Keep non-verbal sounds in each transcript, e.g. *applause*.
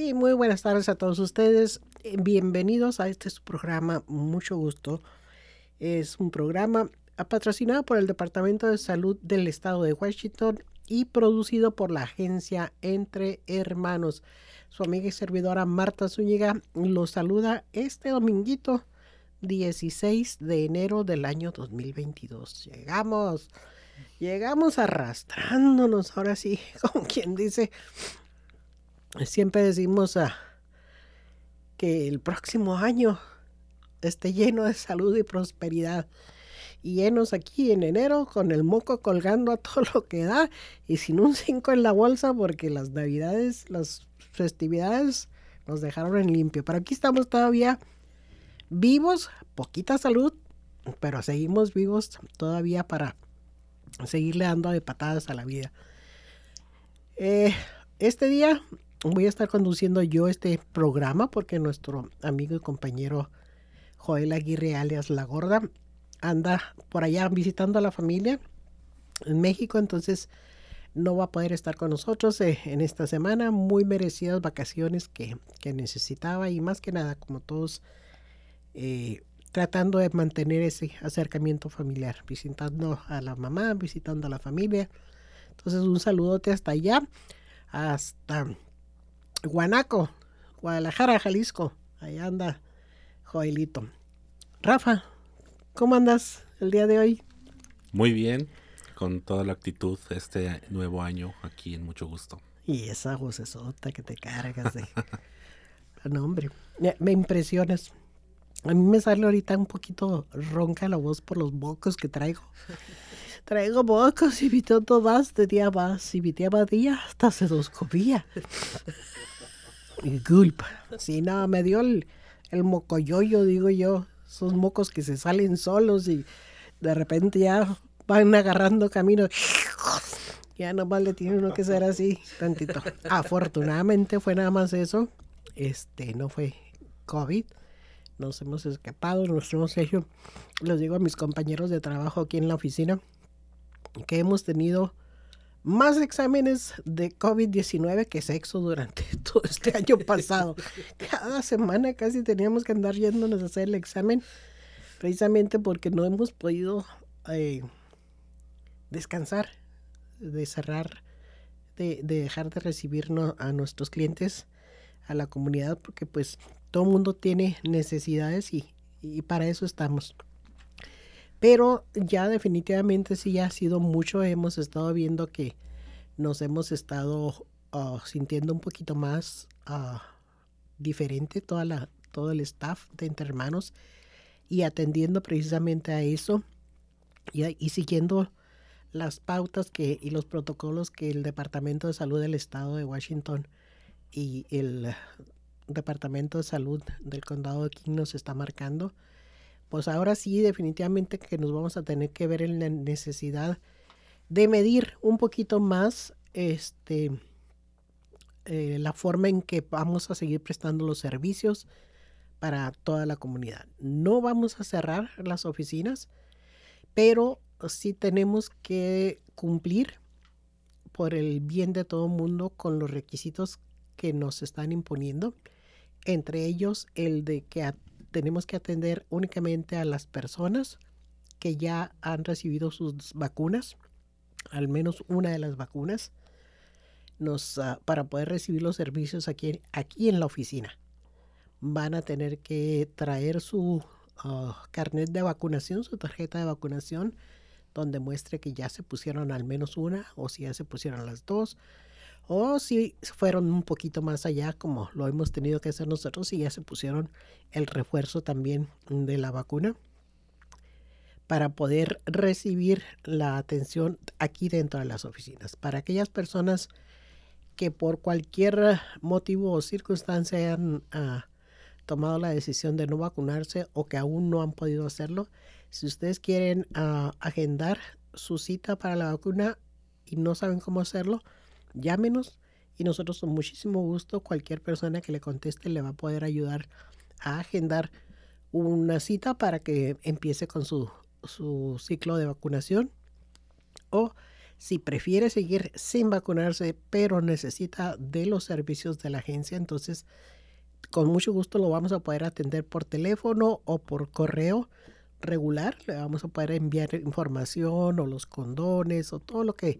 Y muy buenas tardes a todos ustedes. Bienvenidos a este programa, mucho gusto. Es un programa patrocinado por el Departamento de Salud del Estado de Washington y producido por la agencia Entre Hermanos. Su amiga y servidora Marta Zúñiga los saluda este dominguito 16 de enero del año 2022. Llegamos, llegamos arrastrándonos, ahora sí, *laughs* como quien dice, siempre decimos ah, que el próximo año esté lleno de salud y prosperidad. Y llenos aquí en enero con el moco colgando a todo lo que da y sin un 5 en la bolsa porque las navidades, las festividades nos dejaron en limpio. Pero aquí estamos todavía vivos, poquita salud, pero seguimos vivos todavía para seguirle dando de patadas a la vida. Eh, este día voy a estar conduciendo yo este programa porque nuestro amigo y compañero Joel Aguirre alias La Gorda anda por allá visitando a la familia en México, entonces no va a poder estar con nosotros eh, en esta semana. Muy merecidas vacaciones que, que, necesitaba y más que nada, como todos, eh, tratando de mantener ese acercamiento familiar, visitando a la mamá, visitando a la familia. Entonces un saludote hasta allá, hasta Guanaco, Guadalajara, Jalisco. Ahí anda Joelito. Rafa, ¿cómo andas el día de hoy? Muy bien, con toda la actitud este nuevo año aquí en mucho gusto. Y esa vocesota que te cargas de... *laughs* no, hombre, me impresionas. A mí me sale ahorita un poquito ronca la voz por los bocos que traigo. Traigo bocos y tonto vas de día más y mi tía hasta se dos comía. Disculpa. Sí, no, me dio el, el mocoyoyo, digo yo. Esos mocos que se salen solos y de repente ya van agarrando camino. Ya nomás le tiene uno que ser así, tantito. Afortunadamente fue nada más eso. Este, no fue COVID nos hemos escapado, nos hemos hecho, les digo a mis compañeros de trabajo aquí en la oficina, que hemos tenido más exámenes de COVID-19 que sexo durante *laughs* todo este año pasado. Cada semana casi teníamos que andar yéndonos a hacer el examen, precisamente porque no hemos podido eh, descansar, de cerrar, de, de dejar de recibirnos a nuestros clientes, a la comunidad, porque pues todo el mundo tiene necesidades y, para eso estamos. Pero ya definitivamente sí ha sido mucho, hemos estado viendo que nos hemos estado ah, sintiendo un poquito más uh, diferente toda la, todo el staff de Entre Hermanos y atendiendo precisamente a eso y, y siguiendo las pautas que, y los protocolos que el Departamento de Salud del Estado de Washington y el Departamento de Salud del Condado de King nos está marcando, pues ahora sí definitivamente que nos vamos a tener que ver en la necesidad de medir un poquito más este eh, la forma en que vamos a seguir prestando los servicios para toda la comunidad. No vamos a cerrar las oficinas, pero sí tenemos que cumplir por el bien de todo el mundo con los requisitos que nos están imponiendo entre ellos el de que tenemos que atender únicamente a las personas que ya han recibido sus vacunas, al menos una de las vacunas, ah, para poder recibir los servicios aquí, aquí en la oficina. Van a tener que traer su ah, carnet de vacunación, su tarjeta de vacunación, donde muestre que ya se pusieron al menos una o si ya se pusieron las dos o si fueron un poquito más allá, como lo hemos tenido que hacer nosotros, y ya se pusieron el refuerzo también de la vacuna para poder recibir la atención aquí dentro de las oficinas. Para aquellas personas que por cualquier motivo o circunstancia hayan ah, tomado la decisión de no vacunarse o que aún no han podido hacerlo, si ustedes quieren ah, agendar su cita para la vacuna y no saben cómo hacerlo, llámenos y nosotros con muchísimo gusto cualquier persona que le conteste le va a poder ayudar a agendar una cita para que empiece con su, su ciclo de vacunación o Si prefiere seguir sin vacunarse, pero necesita de los servicios de la agencia, entonces con mucho gusto lo vamos a poder atender por teléfono o por correo regular. Le vamos a poder enviar información o los condones o todo lo que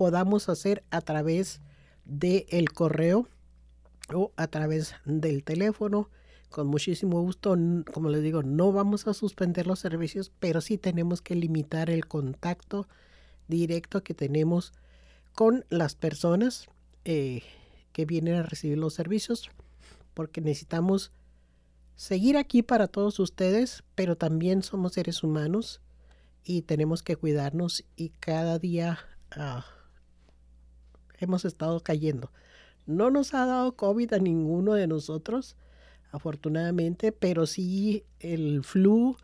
podamos hacer a través del correo o a través del teléfono. Con muchísimo gusto, como les digo, no vamos a suspender los servicios, pero sí tenemos que limitar el contacto directo que tenemos con las personas eh, que vienen a recibir los servicios, porque necesitamos seguir aquí para todos ustedes, pero también somos seres humanos y tenemos que cuidarnos y cada día ah, hemos estado cayendo. No nos ha dado COVID a ninguno de nosotros, afortunadamente, pero sí el flu,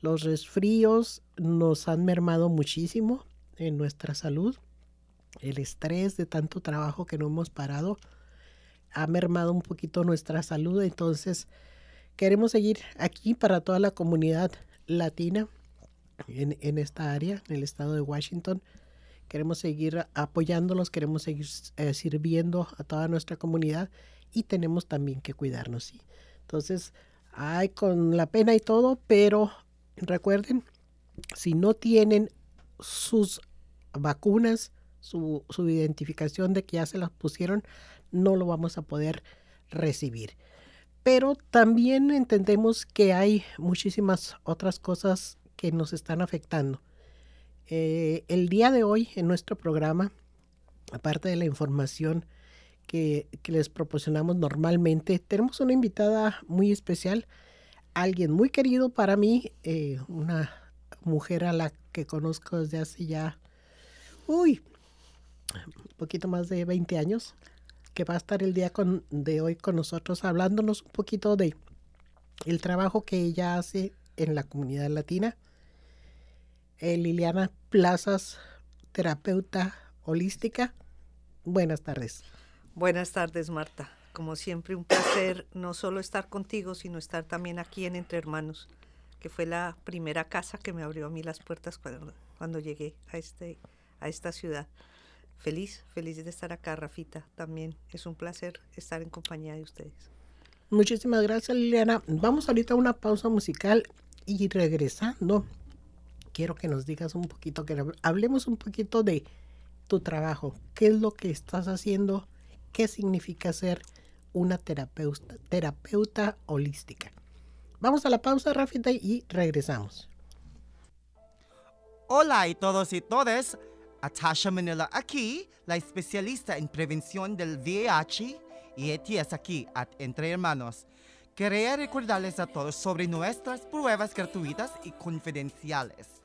los resfríos nos han mermado muchísimo en nuestra salud. El estrés de tanto trabajo que no hemos parado ha mermado un poquito nuestra salud. Entonces, queremos seguir aquí para toda la comunidad latina en, en esta área, en el estado de Washington queremos seguir apoyándolos, queremos seguir eh, sirviendo a toda nuestra comunidad y tenemos también que cuidarnos. ¿sí? Entonces, hay con la pena y todo, pero recuerden, si no tienen sus vacunas, su, su identificación de que ya se las pusieron, no lo vamos a poder recibir. Pero también entendemos que hay muchísimas otras cosas que nos están afectando. Eh, el día de hoy en nuestro programa, aparte de la información que, les proporcionamos normalmente, tenemos una invitada muy especial, alguien muy querido para mí, eh, una mujer a la que conozco desde hace ya, uy, un poquito más de 20 años, que va a estar el día con, de hoy con nosotros hablándonos un poquito de el trabajo que ella hace en la comunidad latina eh, Liliana Plazas, terapeuta holística. Buenas tardes. Buenas tardes, Marta. Como siempre, un placer no solo estar contigo, sino estar también aquí en Entre Hermanos, que fue la primera casa que me abrió a mí las puertas cuando, cuando llegué a, este, a esta ciudad. Feliz, feliz de estar acá, Rafita. También es un placer estar en compañía de ustedes. Muchísimas gracias, Liliana. Vamos ahorita a una pausa musical y regresando quiero que nos digas un poquito, que hablemos un poquito de tu trabajo. ¿Qué es lo que estás haciendo? ¿Qué significa ser una terapeuta, holística? Vamos a la pausa, Rafita, y regresamos. Hola y todos y todas. Atasha Manila aquí, la especialista en prevención del VIH y ETS aquí, Entre Hermanos. Quería recordarles a todos sobre nuestras pruebas gratuitas y confidenciales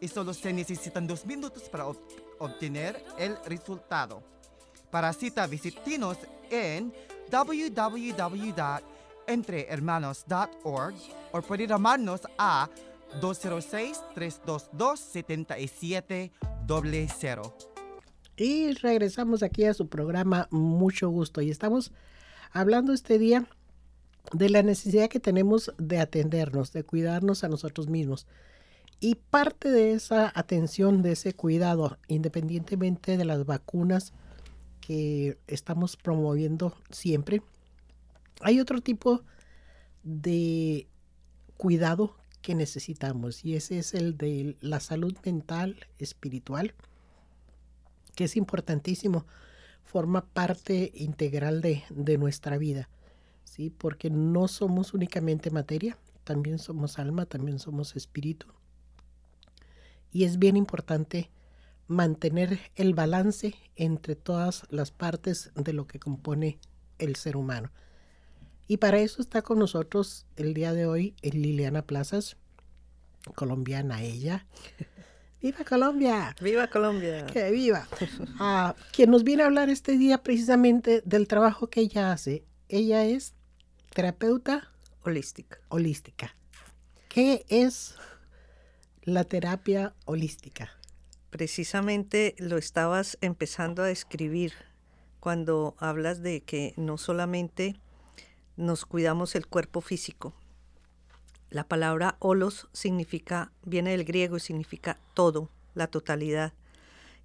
y solo se necesitan dos minutos para obtener el resultado. Para cita, visítenos en www.entrehermanos.org o puede llamarnos a 206-322-7700. Y regresamos aquí a su programa Mucho Gusto y estamos hablando este día de la necesidad que tenemos de atendernos, de cuidarnos a nosotros mismos. Y parte de esa atención, de ese cuidado, independientemente de las vacunas que estamos promoviendo siempre, hay otro tipo de cuidado que necesitamos y ese es el de la salud mental, espiritual, que es importantísimo, forma parte integral de, de nuestra vida, ¿sí? porque no somos únicamente materia, también somos alma, también somos espíritu y es bien importante mantener el balance entre todas las partes de lo que compone el ser humano. Y para eso está con nosotros el día de hoy Liliana Plazas, colombiana ella. *laughs* ¡Viva Colombia! ¡Viva Colombia! ¡Que viva! Ah, quien nos viene a hablar este día precisamente del trabajo que ella hace. Ella es terapeuta holística. Holística. ¿Qué es la terapia holística? Precisamente lo estabas empezando a describir cuando hablas de que no solamente nos cuidamos el cuerpo físico. La palabra holos significa, viene del griego y significa todo, la totalidad.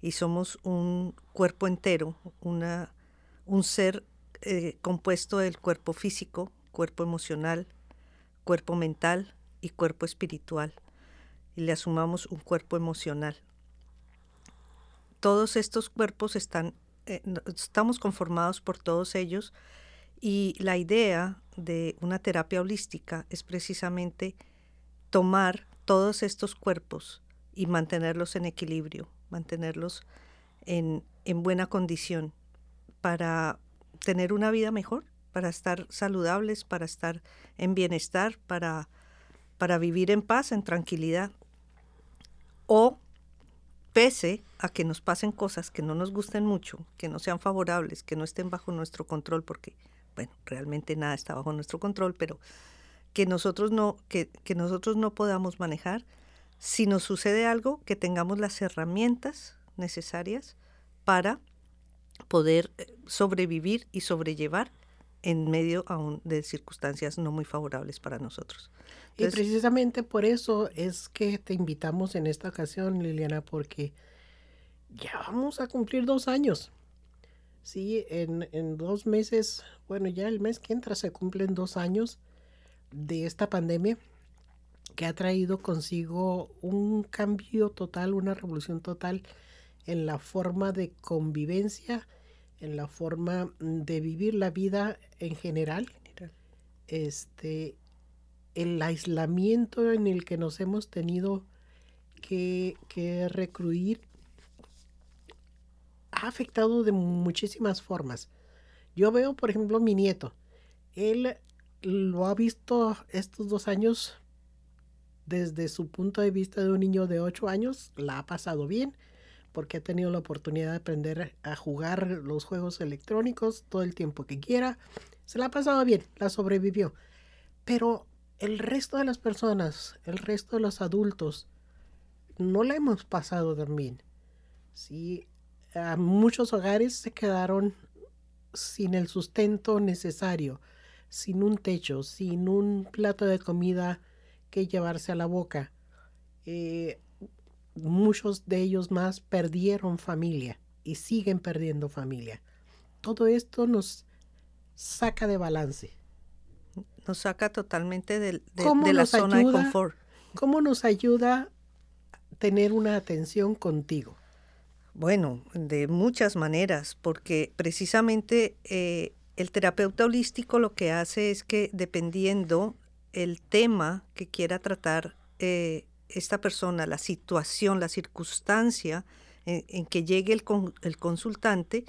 y somos un cuerpo entero, una, un ser eh, compuesto del cuerpo físico, cuerpo emocional, cuerpo mental y cuerpo espiritual. Y le asumamos un cuerpo emocional. Todos estos cuerpos están, eh, estamos conformados por todos ellos y la idea de una terapia holística es precisamente tomar todos estos cuerpos y mantenerlos en equilibrio, mantenerlos en, en buena condición para tener una vida mejor, para estar saludables, para estar en bienestar, para, para vivir en paz, en tranquilidad. O pese a que nos pasen cosas que no nos gusten mucho, que no sean favorables, que no estén bajo nuestro control, porque, bueno, realmente nada está bajo nuestro control, pero que nosotros no, que, que nosotros no podamos manejar, si nos sucede algo, que tengamos las herramientas necesarias para poder eh, sobrevivir y sobrellevar en medio aún de circunstancias no muy favorables para nosotros. y precisamente por eso es que te invitamos en esta ocasión, Liliana, porque ya vamos a cumplir dos años. Sí, en, en dos meses, bueno, ya el mes que entra se cumplen dos años de esta pandemia que ha traído consigo un cambio total, una revolución total en la forma de convivencia, en la forma de vivir la vida en general. Este, el aislamiento en el que nos hemos tenido que, que recruir ha afectado de muchísimas formas. Yo veo, por ejemplo, mi nieto. Él lo ha visto estos dos años desde su punto de vista de un niño de 8 años, la ha pasado bien porque ha tenido la oportunidad de aprender a jugar los juegos electrónicos todo el tiempo que quiera. Se la ha pasado bien, la sobrevivió. Pero el resto de las personas, el resto de los adultos, no la hemos pasado tan bien. Sí, a muchos hogares se quedaron sin el sustento necesario, sin un techo, sin un plato de comida que llevarse a la boca. Eh, muchos de ellos más perdieron familia y siguen perdiendo familia. Todo esto nos saca de balance. Nos saca totalmente de, de, la zona de confort. ¿Cómo nos ayuda tener una atención contigo? Bueno, de muchas maneras, porque precisamente eh, el terapeuta holístico lo que hace es que dependiendo el tema que quiera tratar eh, esta persona, la situación, la circunstancia en, que llegue el, el, consultante,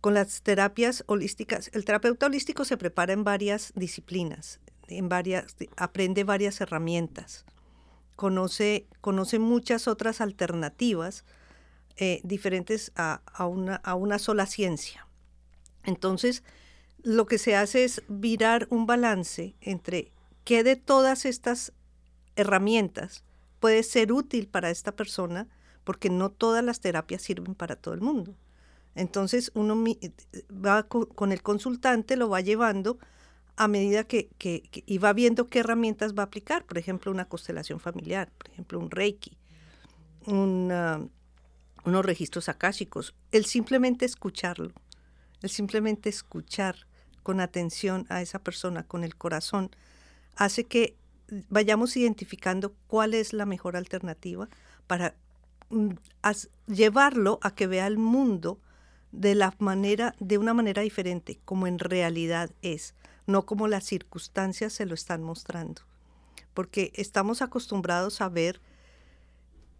con las terapias holísticas, el terapeuta holístico se prepara en varias disciplinas, en varias, aprende varias herramientas, conoce, conoce muchas otras alternativas eh, diferentes a, a, una, a una sola ciencia. Entonces, lo que se hace es virar un balance entre qué de todas estas herramientas puede ser útil para esta persona, porque no todas las terapias sirven para todo el mundo. Entonces uno va con el consultante, lo va llevando a medida que, que, y va viendo qué herramientas va a aplicar, por ejemplo, una constelación familiar, por ejemplo, un reiki, unos registros akáshicos, el simplemente escucharlo, el simplemente escuchar con atención a esa persona, con el corazón, hace que vayamos identificando cuál es la mejor alternativa para mm, llevarlo a que vea el mundo de la manera de una manera diferente, como en realidad es, no como las circunstancias se lo están mostrando. Porque estamos acostumbrados a ver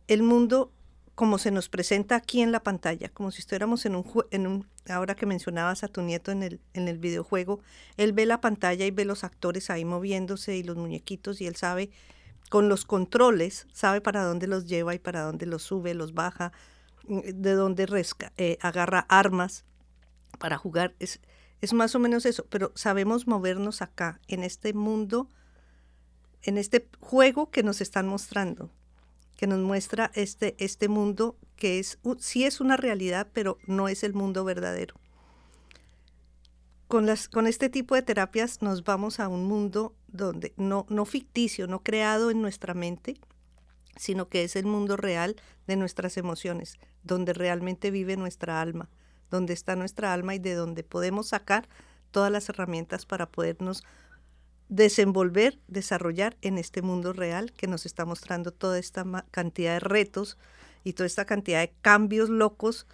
el mundo como se nos presenta aquí en la pantalla, como si estuviéramos en un, en un ahora que mencionabas a tu nieto en el, en el videojuego, él ve la pantalla y ve los actores ahí moviéndose y los muñequitos y él sabe, con los controles, sabe para dónde los lleva y para dónde los sube, los baja, mm, de dónde eh, agarra armas para jugar. Es, es más o menos eso, pero sabemos movernos acá, en este mundo, en este juego que nos están mostrando que nos muestra este, este mundo que es, sí es una realidad, pero no es el mundo verdadero. Con, las, con este tipo de terapias nos vamos a un mundo donde no, no ficticio, no creado en nuestra mente, sino que es el mundo real de nuestras emociones, donde realmente vive nuestra alma, donde está nuestra alma y de donde podemos sacar todas las herramientas para podernos desenvolver, desarrollar en este mundo real que nos está mostrando toda esta cantidad de retos y toda esta cantidad de cambios locos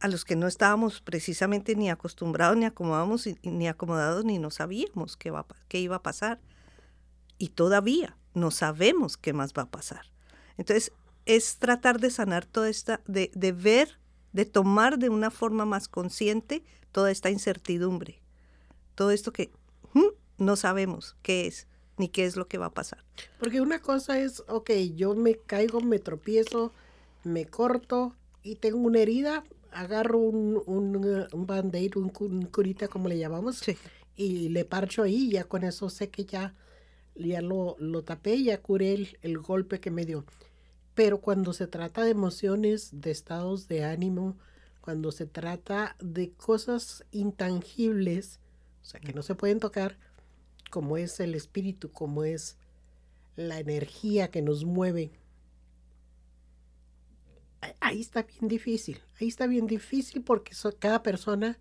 a los que no estábamos precisamente ni acostumbrados, ni acomodados, ni acomodados, ni no sabíamos qué, va, qué iba a pasar. Y todavía no sabemos qué más va a pasar. Entonces, es tratar de sanar toda esta, de, de ver, de tomar de una forma más consciente toda esta incertidumbre, todo esto que no sabemos qué es ni qué es lo que va a pasar. Porque una cosa es, ok, yo me caigo, me tropiezo, me corto y tengo una herida, agarro un, un, un band-aid, un, curita como le llamamos, y le parcho ahí, ya con eso sé que ya, ya lo, lo tapé, ya curé el, el golpe que me dio. Pero cuando se trata de emociones, de estados de ánimo, cuando se trata de cosas intangibles, o sea, que no se pueden tocar, como es el espíritu, como es la energía que nos mueve. Ahí está bien difícil, ahí está bien difícil porque cada persona,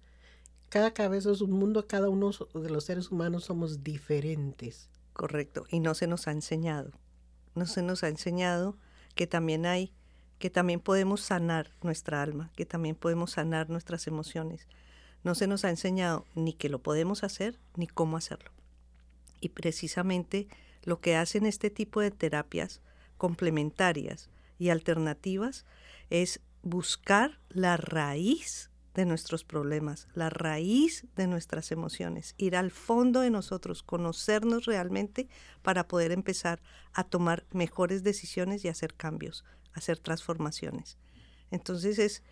cada cabeza es un mundo, cada uno de los seres humanos somos diferentes. Correcto, y no se nos ha enseñado, no se nos ha enseñado que también hay, que también podemos sanar nuestra alma, que también podemos sanar nuestras emociones. No se nos ha enseñado ni que lo podemos hacer ni cómo hacerlo. Y precisamente lo que hacen este tipo de terapias complementarias y alternativas es buscar la raíz de nuestros problemas, la raíz de nuestras emociones, ir al fondo de nosotros, conocernos realmente para poder empezar a tomar mejores decisiones y hacer cambios, hacer transformaciones. Entonces es,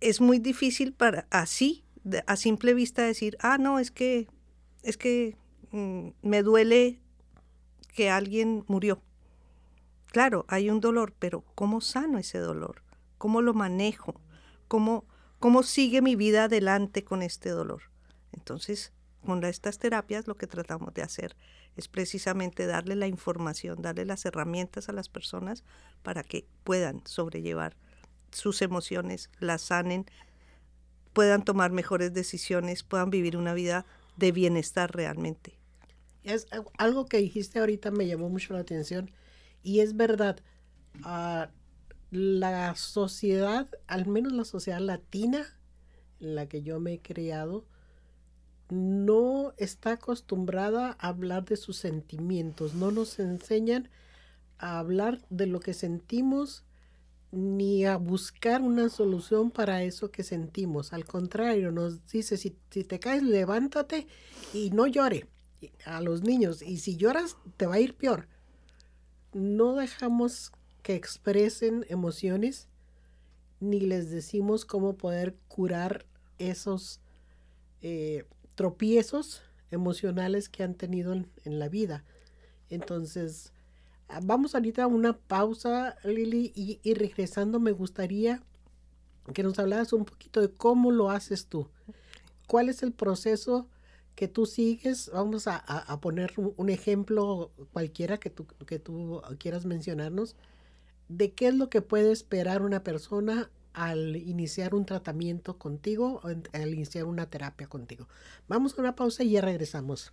es muy difícil para así, a simple vista decir, ah, no, es que, es que Mm, me duele que alguien murió. Claro, hay un dolor, pero ¿cómo sano ese dolor? ¿Cómo lo manejo? ¿Cómo, cómo sigue mi vida adelante con este dolor? Entonces, con estas terapias lo que tratamos de hacer es precisamente darle la información, darle las herramientas a las personas para que puedan sobrellevar sus emociones, las sanen, puedan tomar mejores decisiones, puedan vivir una vida de bienestar realmente. Es algo que dijiste ahorita me llamó mucho la atención y es verdad. Ah, la sociedad, al menos la sociedad latina en la que yo me he criado, no está acostumbrada a hablar de sus sentimientos, no nos enseñan a hablar de lo que sentimos ni a buscar una solución para eso que sentimos. Al contrario, nos dice, si, te caes, levántate y no llore a los niños. Y si lloras, te va a ir peor. No dejamos que expresen emociones ni les decimos cómo poder curar esos eh, tropiezos emocionales que han tenido en la vida. Entonces, vamos ahorita a una pausa, Lili, y, regresando me gustaría que nos hablaras un poquito de cómo lo haces tú. ¿Cuál es el proceso que tú sigues? Vamos a, poner un, ejemplo cualquiera que tú, que tú quieras mencionarnos de qué es lo que puede esperar una persona al iniciar un tratamiento contigo o al iniciar una terapia contigo. Vamos a una pausa y ya regresamos.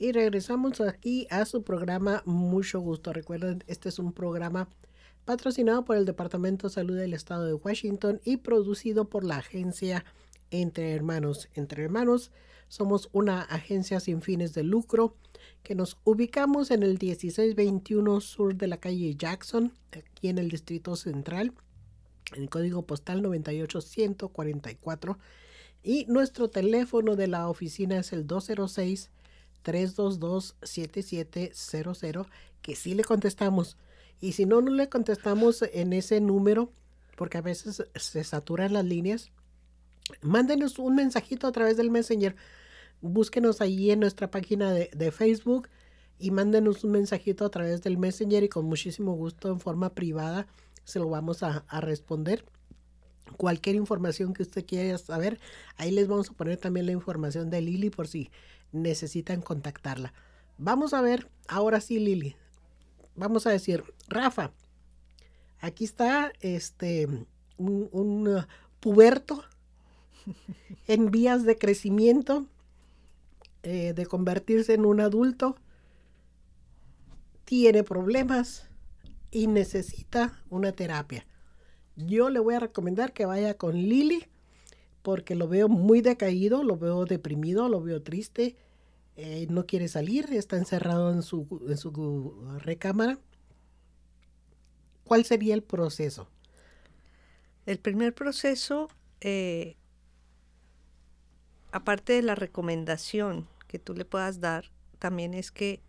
Y regresamos aquí a su programa Mucho Gusto. Recuerden, este es un programa patrocinado por el Departamento de Salud del Estado de Washington y producido por la agencia Entre Hermanos. Entre Hermanos somos una agencia sin fines de lucro que nos ubicamos en el 1621 sur de la calle Jackson, aquí en el Distrito Central, en el código postal 98144. Y nuestro teléfono de la oficina es el 206 322-7700, que sí le contestamos. Y si no, no le contestamos en ese número, porque a veces se saturan las líneas, mándenos un mensajito a través del Messenger. Búsquenos ahí en nuestra página de, de Facebook y mándenos un mensajito a través del Messenger y con muchísimo gusto en forma privada se lo vamos a, a responder. Cualquier información que usted quiera saber, ahí les vamos a poner también la información de Lili por si necesitan contactarla. Vamos a ver, ahora sí, Lili. Vamos a decir, Rafa, aquí está este un, uh, puberto *laughs* en vías de crecimiento, eh, de convertirse en un adulto, tiene problemas y necesita una terapia. Yo le voy a recomendar que vaya con Lili porque lo veo muy decaído, lo veo deprimido, lo veo triste, eh, no quiere salir, está encerrado en su, en su recámara. ¿Cuál sería el proceso? El primer proceso, eh, aparte de la recomendación que tú le puedas dar, también es que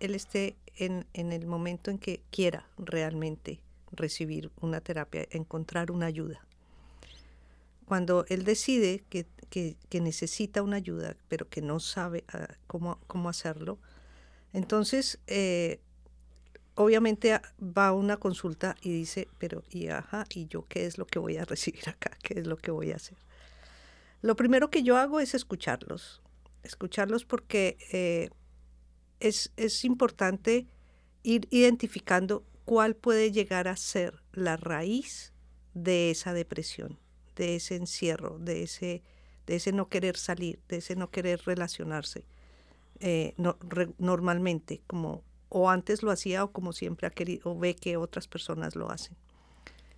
él esté en, en el momento en que quiera realmente recibir una terapia, encontrar una ayuda. Cuando él decide que, que- necesita una ayuda, pero que no sabe ah, cómo, cómo hacerlo, entonces eh, obviamente a- va a una consulta y dice, pero y ajá, ¿y yo qué es lo que voy a *laughs* recibir acá? ¿Qué es lo que voy a hacer? Lo primero que yo hago es escucharlos, escucharlos porque eh, es, es importante ir identificando cuál puede llegar a ser la raíz de esa depresión, de ese encierro, de ese, de ese no querer salir, de ese no querer relacionarse eh, no- normalmente, como o antes lo hacía o como siempre ha querido, o ve que otras personas lo hacen.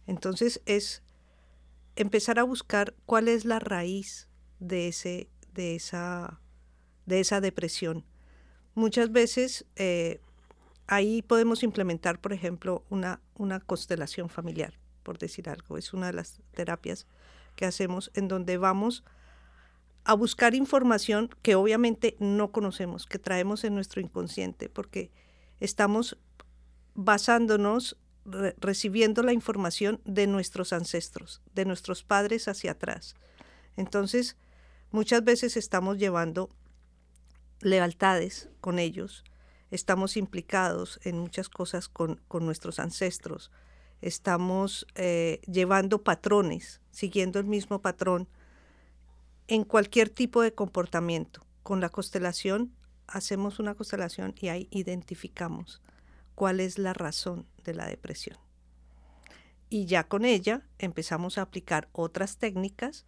Entonces es empezar a buscar cuál es la raíz de, ese, de, esa, de esa depresión. Muchas veces eh, ahí podemos implementar, por ejemplo, una, una constelación familiar, por decir algo. Es una de las terapias que hacemos en donde vamos a buscar información que obviamente no conocemos, que traemos en nuestro inconsciente, porque estamos basándonos, re- recibiendo la información de nuestros ancestros, de nuestros padres hacia atrás. Entonces, muchas veces estamos llevando lealtades con ellos, estamos implicados en muchas cosas con, con nuestros ancestros, estamos eh, llevando patrones, siguiendo el mismo patrón en cualquier tipo de comportamiento. Con la constelación hacemos una constelación y ahí identificamos cuál es la razón de la depresión. Y ya con ella empezamos a aplicar otras técnicas,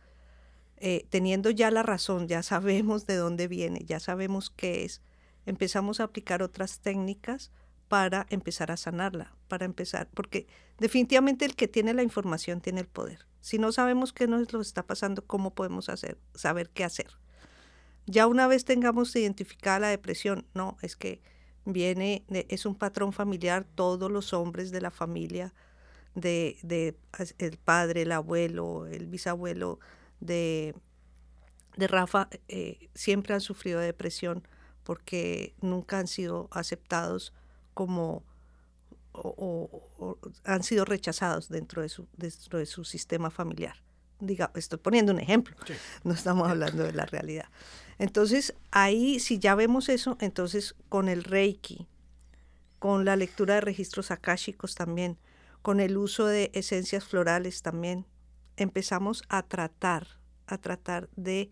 eh, teniendo ya la razón, ya sabemos de dónde viene, ya sabemos qué es, empezamos a aplicar otras técnicas para empezar a sanarla, para empezar, porque definitivamente el que tiene la información tiene el poder. Si no sabemos qué nos lo está pasando, ¿cómo podemos hacer, saber qué hacer? Ya una vez tengamos identificada la depresión, no, es que viene, es un patrón familiar, todos los hombres de la familia, de, de el padre, el abuelo, el bisabuelo de, de Rafa, eh, siempre han sufrido de depresión porque nunca han sido aceptados como o, o- o han sido rechazados dentro de su, dentro de su sistema familiar. Diga, estoy poniendo un ejemplo, no estamos hablando de la realidad. Entonces, ahí, si ya vemos eso, entonces con el Reiki, con la lectura de registros akáshicos también, con el uso de esencias florales también, empezamos a tratar, a tratar de,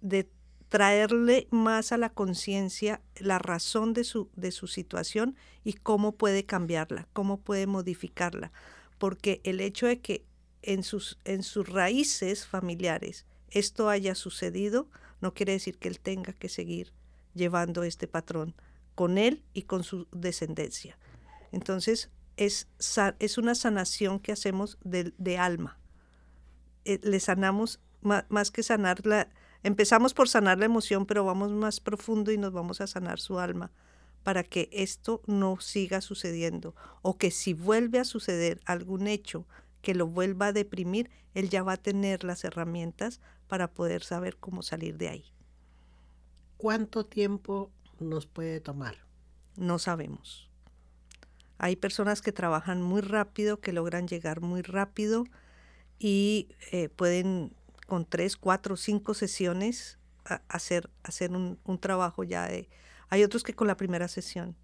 de traerle más a la conciencia la razón de su, de su situación y cómo puede cambiarla, cómo puede modificarla. Porque el hecho de que en sus, en sus raíces familiares esto haya sucedido, no quiere decir que él tenga que seguir llevando este patrón con él y con su descendencia. Entonces, es, es una sanación que hacemos de, de alma. Eh, le sanamos, ma- más que sanarla, empezamos por sanar la emoción, pero vamos más profundo y nos vamos a sanar su alma para que esto no siga sucediendo o que si vuelve a suceder algún hecho que lo vuelva a deprimir, él ya va a tener las herramientas para poder saber cómo salir de ahí. ¿Cuánto tiempo nos puede tomar? No sabemos. Hay personas que trabajan muy rápido, que logran llegar muy rápido y eh, pueden con tres, cuatro, cinco sesiones hacer, hacer un, un, trabajo ya de... Hay otros que con la primera sesión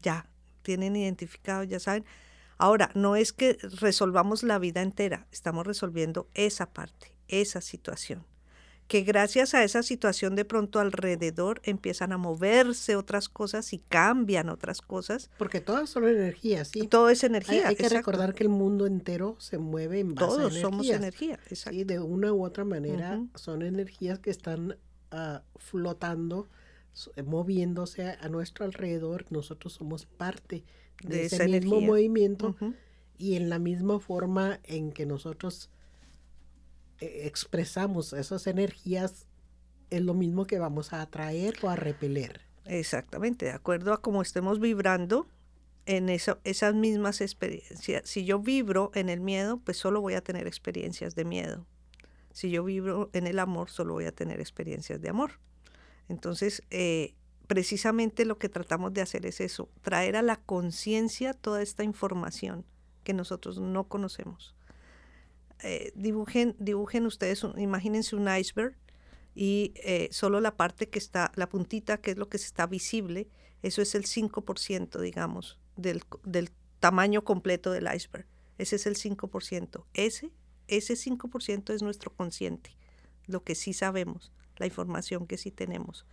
ya tienen identificado, ya saben. Ahora, no es que resolvamos la vida entera, estamos resolviendo esa parte, esa situación que gracias a esa situación de pronto alrededor empiezan a moverse otras cosas y cambian otras cosas. Porque todas son energías, sí. Todo es energía. Hay, que recordar que el mundo entero se mueve en base Todos a somos energía, exacto. Y de una u otra manera son energías que están uh, flotando, moviéndose a nuestro alrededor. Nosotros somos parte de, ese mismo movimiento y en la misma forma en que nosotros expresamos esas energías, es lo mismo que vamos a atraer o a repeler. Exactamente, de acuerdo a cómo estemos vibrando en eso, esas mismas experiencias. Si yo vibro en el miedo, pues solo voy a tener experiencias de miedo. Si yo vibro en el amor, solo voy a tener experiencias de amor. Entonces, eh, precisamente lo que tratamos de hacer es eso, traer a la conciencia toda esta información que nosotros no conocemos. Eh, dibujen, dibujen ustedes, imagínense un iceberg y eh, solo la parte que está, la puntita, que es lo que está visible, eso es el 5%, digamos, del, del tamaño completo del iceberg. Ese es el 5%. Ese, ese 5% es nuestro consciente, lo que sí sabemos, la información que sí tenemos.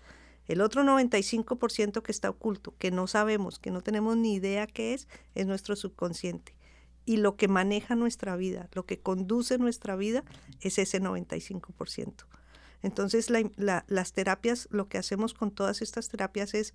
El otro 95% que está oculto, que no sabemos, que no tenemos ni idea qué es, es nuestro subconsciente y lo que maneja nuestra vida, lo que conduce nuestra vida es ese 95%. Entonces las terapias, lo que hacemos con todas estas terapias es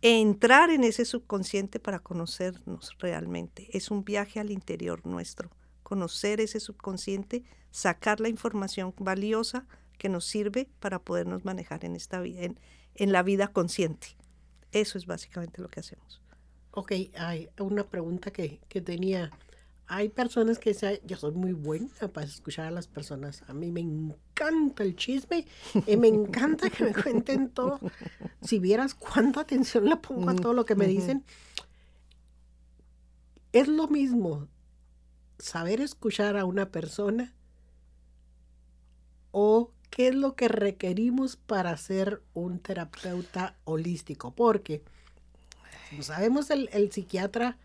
entrar en ese subconsciente para conocernos realmente. Es un viaje al interior nuestro, conocer ese subconsciente, sacar la información valiosa que nos sirve para podernos manejar en esta vida, en la vida consciente. Eso es básicamente lo que hacemos. Ok, hay una pregunta que, que tenía. Hay personas que dicen, yo soy muy buena para escuchar a las personas. A mí me encanta el chisme y me encanta que me cuenten todo. Si vieras cuánta atención le pongo a todo lo que me dicen, es lo mismo saber escuchar a una persona o qué es lo que requerimos para ser un terapeuta holístico. Porque sabemos el, psiquiatra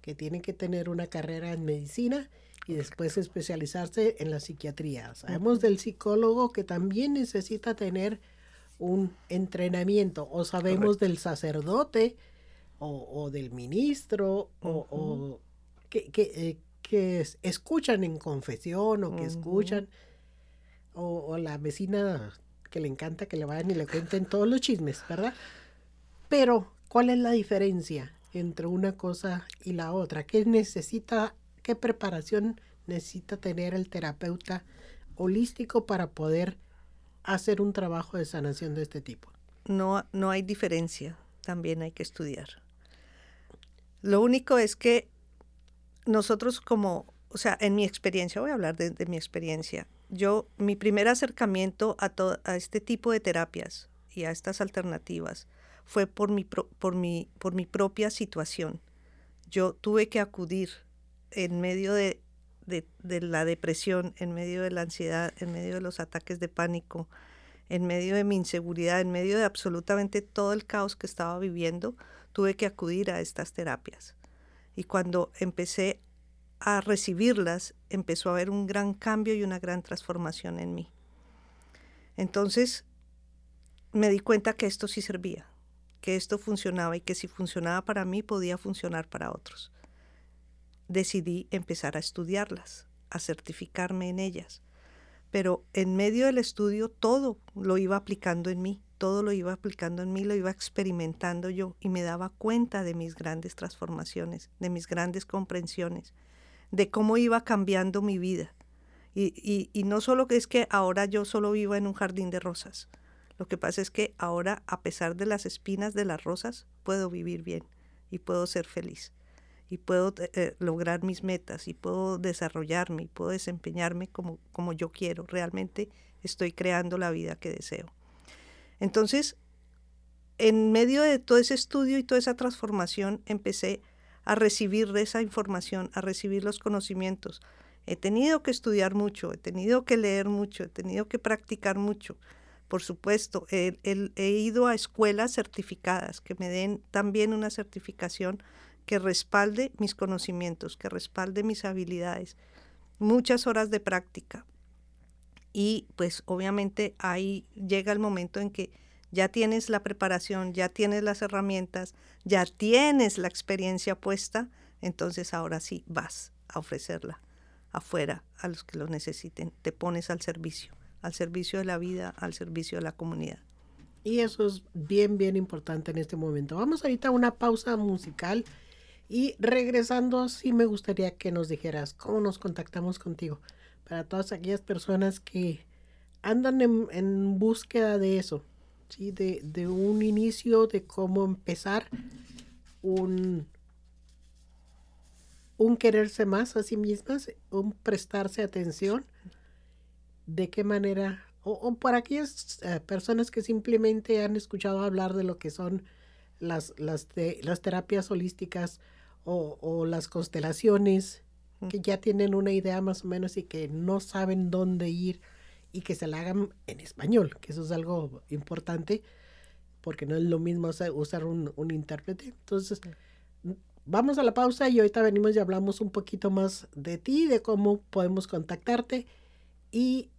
que tiene que tener una carrera en medicina y después especializarse en la psiquiatría. Sabemos del psicólogo que también necesita tener un entrenamiento o sabemos del sacerdote o, del ministro o, que, que, eh, escuchan en confesión o que escuchan o, la vecina que le encanta que le vayan y le cuenten todos los chismes, ¿verdad? Pero ¿Cuál es la diferencia entre una cosa y la otra? ¿Qué necesita, qué preparación necesita tener el terapeuta holístico para poder hacer un trabajo de sanación de este tipo? No, no hay diferencia, también hay que estudiar. Lo único es que nosotros como, o sea, en mi experiencia, voy a hablar de, mi experiencia, yo, mi primer acercamiento a, a este tipo de terapias y a estas alternativas fue por mi, por mi, por mi propia situación. Yo tuve que acudir en medio de, la depresión, en medio de la ansiedad, en medio de los ataques de pánico, en medio de mi inseguridad, en medio de absolutamente todo el caos que estaba viviendo, tuve que acudir a estas terapias. Y cuando empecé a recibirlas, empezó a haber un gran cambio y una gran transformación en mí. Entonces me di cuenta que esto sí servía, que esto funcionaba y que si funcionaba para mí podía funcionar para otros. Decidí empezar a estudiarlas, a certificarme en ellas. Pero en medio del estudio todo lo iba aplicando en mí, todo lo iba aplicando en mí, lo iba experimentando yo y me daba cuenta de mis grandes transformaciones, de mis grandes comprensiones, de cómo iba cambiando mi vida. Y, y, y no solo que es que ahora yo solo vivo en un jardín de rosas, lo que pasa es que ahora, a pesar de las espinas de las rosas, puedo vivir bien y puedo ser feliz y puedo eh, eh, lograr mis metas y puedo desarrollarme y puedo desempeñarme como, como yo quiero. Realmente estoy creando la vida que deseo. Entonces, en medio de todo ese estudio y toda esa transformación, empecé a recibir esa información, a recibir los conocimientos. He tenido que estudiar mucho, he tenido que leer mucho, he tenido que practicar mucho. Por supuesto, he, ido a escuelas certificadas que me den también una certificación que respalde mis conocimientos, que respalde mis habilidades. Muchas horas de práctica. Y pues obviamente ahí llega el momento en que ya tienes la preparación, ya tienes las herramientas, ya tienes la experiencia puesta, entonces ahora sí vas a ofrecerla afuera a los que lo necesiten. Te pones al servicio, al servicio de la vida, al servicio de la comunidad. Y eso es bien, bien importante en este momento. Vamos ahorita a una pausa musical y regresando, sí me gustaría que nos dijeras cómo nos contactamos contigo para todas aquellas personas que andan en, en búsqueda de eso, ¿sí? de, de un inicio, de cómo empezar un, un quererse más a sí mismas, un prestarse atención, de qué manera, o, para aquellas eh, personas que simplemente han escuchado hablar de lo que son las, las, las terapias holísticas o, o, las constelaciones, que ya tienen una idea más o menos y que no saben dónde ir y que se la hagan en español, que eso es algo importante, porque no es lo mismo usar un, un intérprete. Entonces, vamos a la pausa y ahorita venimos y hablamos un poquito más de ti, de cómo podemos contactarte y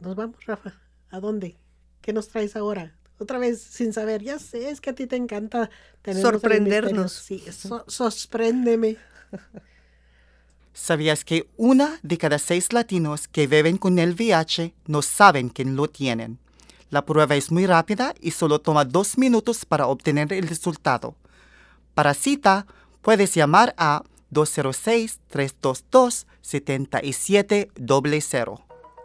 nos vamos, Rafa. ¿A dónde? ¿Qué nos traes ahora? Otra vez sin saber, ya sé, es que a ti te encanta tener sorprendernos. Sí, sorpréndeme. *laughs* ¿Sabías que una de cada seis latinos que beben con el VIH no saben que lo tienen? La prueba es muy rápida y solo toma dos minutos para obtener el resultado. Para cita, puedes llamar a 206-322-7700.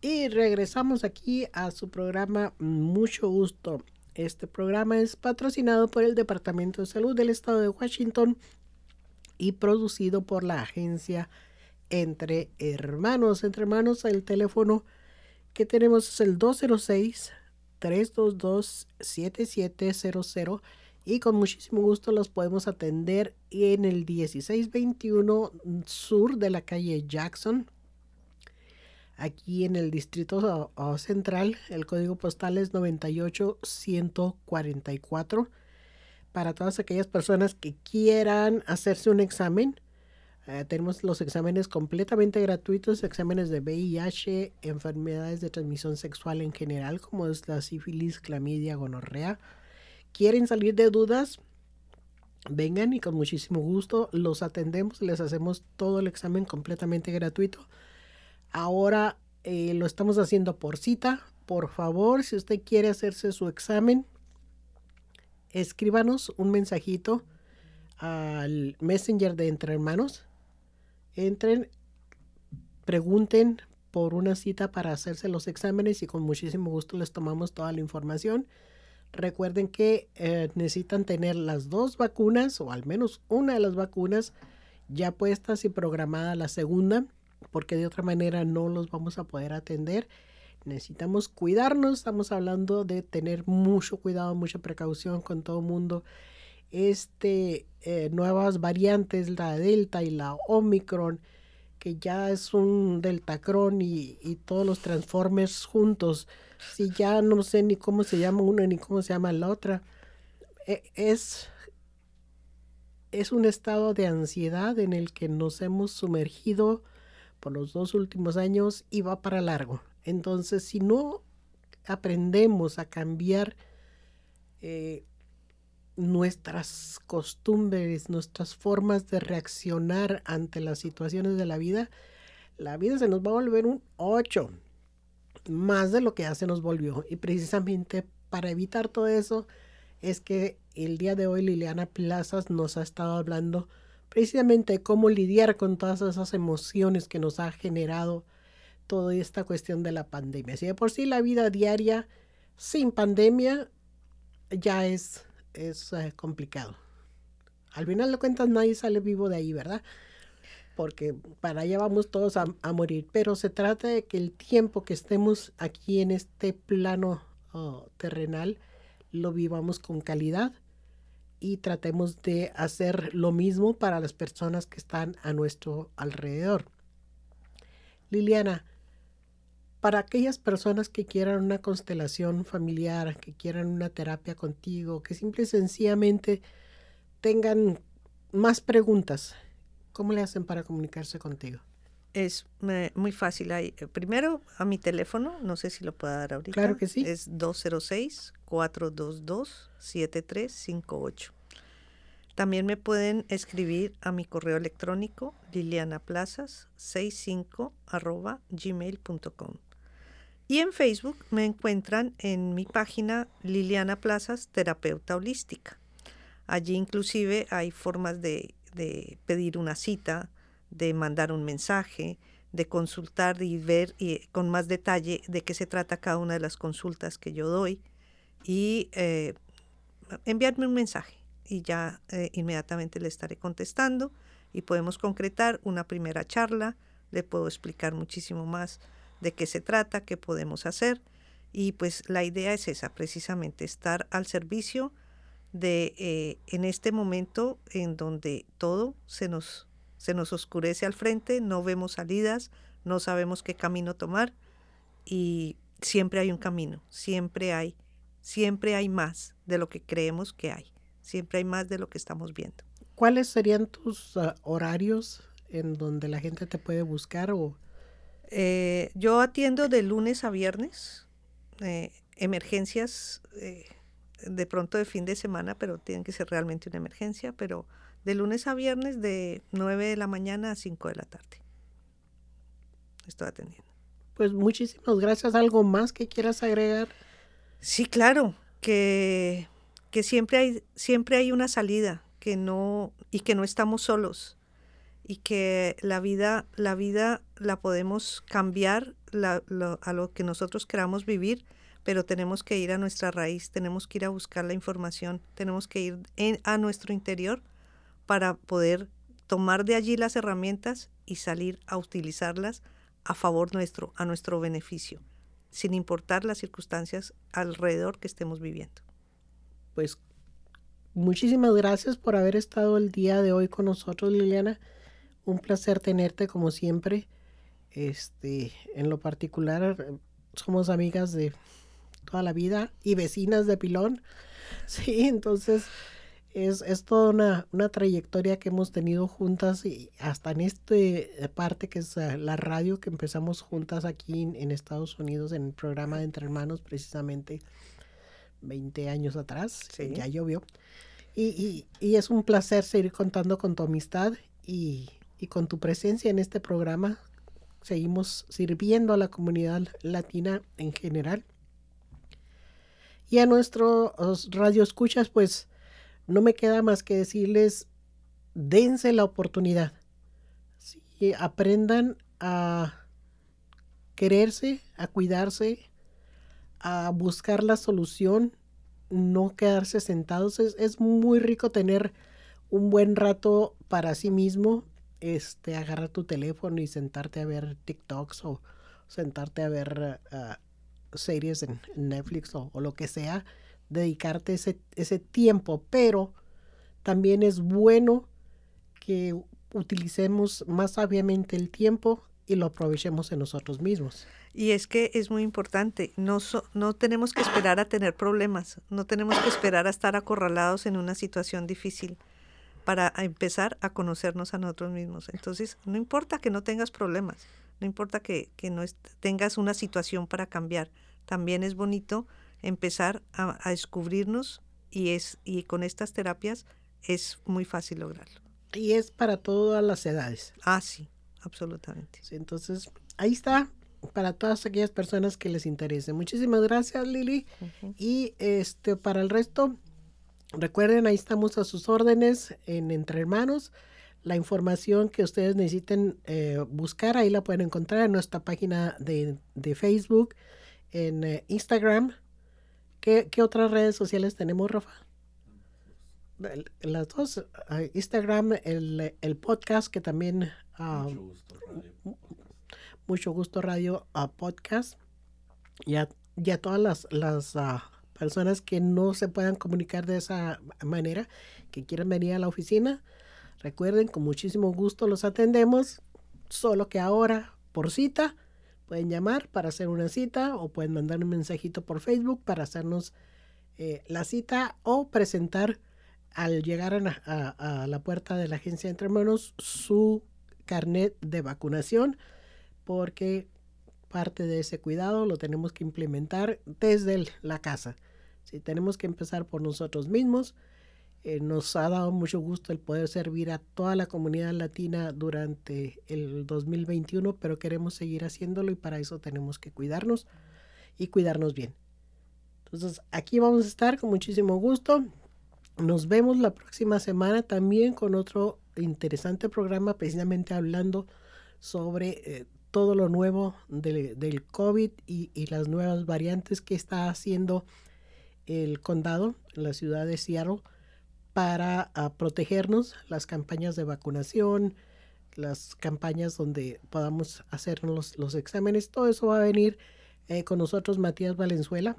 Y regresamos aquí a su programa Mucho Gusto. Este programa es patrocinado por el Departamento de Salud del Estado de Washington y producido por la agencia Entre Hermanos. Entre Hermanos, el teléfono que tenemos es el 206 322 7700 y con muchísimo gusto los podemos atender en el 1621 sur de la calle Jackson, aquí en el distrito central. El código postal es 98144. Para todas aquellas personas que quieran hacerse un examen, eh, tenemos los exámenes completamente gratuitos, exámenes de VIH, enfermedades de transmisión sexual en general, como es la sífilis, clamidia, gonorrea quieren salir de dudas, vengan y con muchísimo gusto los atendemos, les hacemos todo el examen completamente gratuito. Ahora eh, lo estamos haciendo por cita. Por favor, si usted quiere hacerse su examen, escríbanos un mensajito al Messenger de Entre Hermanos. Entren, pregunten por una cita para hacerse los exámenes y con muchísimo gusto les tomamos toda la información. Recuerden que eh, necesitan tener las dos vacunas o al menos una de las vacunas ya puestas y programada la segunda, porque de otra manera no los vamos a poder atender. Necesitamos cuidarnos, estamos hablando de tener mucho cuidado, mucha precaución con todo el mundo. Este, eh, nuevas variantes, la Delta y la Omicron, que ya es un Deltacron y, y todos los Transformers juntos si ya no sé ni cómo se llama una ni cómo se llama la otra. E, es, es un estado de ansiedad en el que nos hemos sumergido por los dos últimos años y va para largo. Entonces, si no aprendemos a cambiar eh, nuestras costumbres, nuestras formas de reaccionar ante las situaciones de la vida, la vida se nos va a volver un 8 más de lo que ya se nos volvió. Y precisamente para evitar todo eso es que el día de hoy Liliana Plazas nos ha estado hablando precisamente cómo lidiar con todas esas emociones que nos ha generado toda esta cuestión de la pandemia. Si de por sí la vida diaria sin pandemia ya es, es eh, complicado. Al final de cuentas nadie sale vivo de ahí, ¿verdad? Porque para allá vamos todos a, a morir. Pero se trata de que el tiempo que estemos aquí en este plano oh, terrenal lo vivamos con calidad y tratemos de hacer lo mismo para las personas que están a nuestro alrededor. Liliana, para aquellas personas que quieran una constelación familiar, que quieran una terapia contigo, que simple y sencillamente tengan más preguntas, ¿cómo le hacen para comunicarse contigo? Es eh, muy fácil. Primero a mi teléfono, no sé si lo puedo dar ahorita. Claro que sí. Es 206-422-7358. También me pueden escribir a mi correo electrónico lilianaplazas65 arroba gmail.com. Y en Facebook me encuentran en mi página Liliana Plazas, terapeuta holística. Allí inclusive hay formas de, de pedir una cita, de mandar un mensaje, de consultar y ver y, con más detalle de qué se trata cada una de las consultas que yo doy y eh, enviarme un mensaje y ya eh, inmediatamente le estaré contestando y podemos concretar una primera charla, le puedo explicar muchísimo más de qué se trata, qué podemos hacer y pues la idea es esa, precisamente estar al servicio de eh, en este momento en donde todo se nos se nos oscurece al frente, no vemos salidas, no sabemos qué camino tomar y siempre hay un camino, siempre hay, siempre hay más de lo que creemos que hay, siempre hay más de lo que estamos viendo. ¿Cuáles serían tus ah, horarios en donde la gente te puede buscar o Eh, yo atiendo de lunes a viernes, eh, emergencias eh, de pronto de fin de semana, pero tienen que ser realmente una emergencia, pero de lunes a viernes de 9 de la mañana a 5 de la tarde. Estoy atendiendo. pues muchísimas gracias. ¿Algo más que quieras agregar? Sí, claro, que, que siempre, hay, siempre hay una salida que no, y que no estamos solos y que la vida, la vida la podemos cambiar la- a lo que nosotros queramos vivir, pero tenemos que ir a nuestra raíz, tenemos que ir a buscar la información, tenemos que ir a nuestro interior para poder tomar de allí las herramientas y salir a utilizarlas a favor nuestro, a nuestro beneficio, sin importar las circunstancias alrededor que estemos viviendo. Pues muchísimas gracias por haber estado el día de hoy con nosotros, Liliana. Un placer tenerte como siempre. Este, en lo particular, somos amigas de toda la vida y vecinas de Pilón. *laughs* Sí, entonces es, es toda una, una trayectoria que hemos tenido juntas y hasta en este parte que es eh, la radio que empezamos juntas aquí en, en Estados Unidos en el programa de Entre Hermanos precisamente 20 años atrás, Sí. ya llovió. Y, y- y es un placer seguir contando con tu amistad y, y con tu presencia en este programa. Seguimos sirviendo a la comunidad latina en general. Y a nuestros radioescuchas, pues no me queda más que decirles, dense la oportunidad. Sí, aprendan a quererse, a cuidarse, a buscar la solución, no quedarse sentados. Es, es muy rico tener un buen rato para sí mismo, este, agarrar tu teléfono y sentarte a ver TikToks o sentarte a ver ah, series en, Netflix o lo que sea, dedicarte ese, ese tiempo, pero también es bueno que utilicemos más sabiamente el tiempo y lo aprovechemos en nosotros mismos. Y es que es muy importante, no, so- no tenemos que esperar a tener problemas, no tenemos que esperar a estar acorralados en una situación difícil para empezar a conocernos a nosotros mismos. Entonces, no importa que no tengas problemas, no importa que, que no tengas una situación para cambiar, también es bonito empezar a, a descubrirnos y, es, y con estas terapias es muy fácil lograrlo. Y es para todas las edades. Ah, sí, absolutamente. Sí, entonces, ahí está para todas aquellas personas que les interese. Muchísimas gracias, Lili. Y este para el resto, Recuerden, ahí estamos a sus órdenes en Entre Hermanos. La información que ustedes necesiten eh, buscar, ahí la pueden encontrar en nuestra página de, de Facebook, en eh, Instagram. ¿Qué, ¿Qué, otras redes sociales tenemos, Rafa? Las dos, eh, Instagram, el, el podcast que también... ah, Mucho gusto, Radio. mucho gusto radio a podcast y a, y a todas las, las ah, personas que no se puedan comunicar de esa manera, que quieran venir a la oficina. Recuerden, con muchísimo gusto los atendemos, solo que ahora por cita pueden llamar para hacer una cita o pueden mandar un mensajito por Facebook para hacernos eh, la cita o presentar al llegar a la, puerta de la agencia Entre Hermanos su carnet de vacunación porque parte de ese cuidado lo tenemos que implementar desde la casa. Si tenemos que empezar por nosotros mismos, eh, nos ha dado mucho gusto el poder servir a toda la comunidad latina durante el 2021, pero queremos seguir haciéndolo y para eso tenemos que cuidarnos y cuidarnos bien. Entonces, aquí vamos a estar con muchísimo gusto. Nos vemos la próxima semana también con otro interesante programa, precisamente hablando sobre eh, todo lo nuevo de- del COVID y, y las nuevas variantes que está haciendo el condado, la ciudad de Seattle, para ah, protegernos, las campañas de vacunación, las campañas donde podamos hacer los, los exámenes, todo eso va a venir eh, con nosotros Matías Valenzuela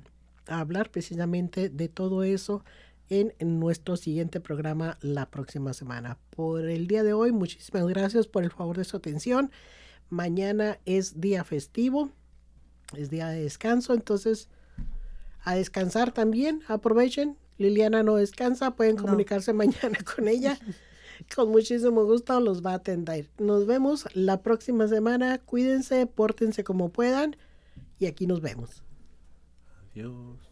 a hablar precisamente de todo eso en, en nuestro siguiente programa la próxima semana. Por el día de hoy, muchísimas gracias por el favor de su atención. Mañana es día festivo, es día de descanso, entonces a descansar también, aprovechen. Liliana no descansa, pueden No. comunicarse mañana con ella. *laughs* Con muchísimo gusto los va a atender. Nos vemos la próxima semana. Cuídense, pórtense como puedan y aquí nos vemos. Adiós.